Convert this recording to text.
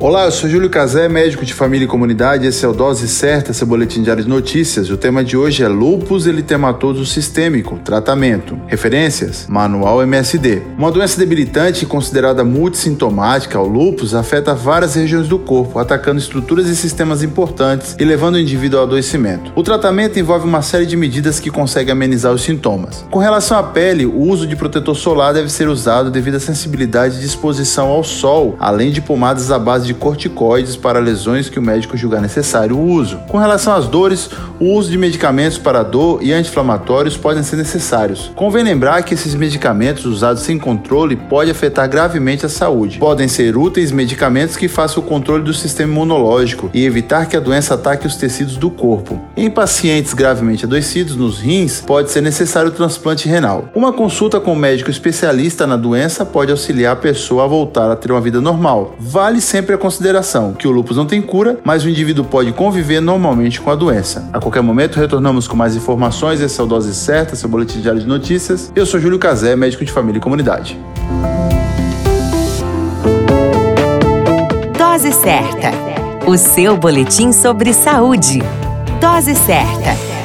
Olá, eu sou Júlio Cazé, médico de família e comunidade. Esse é o Dose Certa, seu boletim diário de notícias. O tema de hoje é lúpus eritematoso sistêmico, tratamento. Referências: Manual MSD. Uma doença debilitante considerada multissintomática, o lúpus afeta várias regiões do corpo, atacando estruturas e sistemas importantes e levando o indivíduo ao adoecimento. O tratamento envolve uma série de medidas que conseguem amenizar os sintomas. Com relação à pele, o uso de protetor solar deve ser usado devido à sensibilidade de exposição ao sol, além de pomadas à base de corticoides para lesões que o médico julgar necessário o uso. Com relação às dores, o uso de medicamentos para dor e anti-inflamatórios podem ser necessários. Convém lembrar que esses medicamentos usados sem controle podem afetar gravemente a saúde. Podem ser úteis medicamentos que façam o controle do sistema imunológico e evitar que a doença ataque os tecidos do corpo. Em pacientes gravemente adoecidos nos rins, pode ser necessário o transplante renal. Uma consulta com um médico especialista na doença pode auxiliar a pessoa a voltar a ter uma vida normal. Vale sempre consideração que o lúpus não tem cura, mas o indivíduo pode conviver normalmente com a doença. A qualquer momento retornamos com mais informações. Esse é o Dose Certa, seu boletim diário de notícias. Eu sou Júlio Cazé, médico de família e comunidade. Dose Certa. O seu boletim sobre saúde. Dose Certa.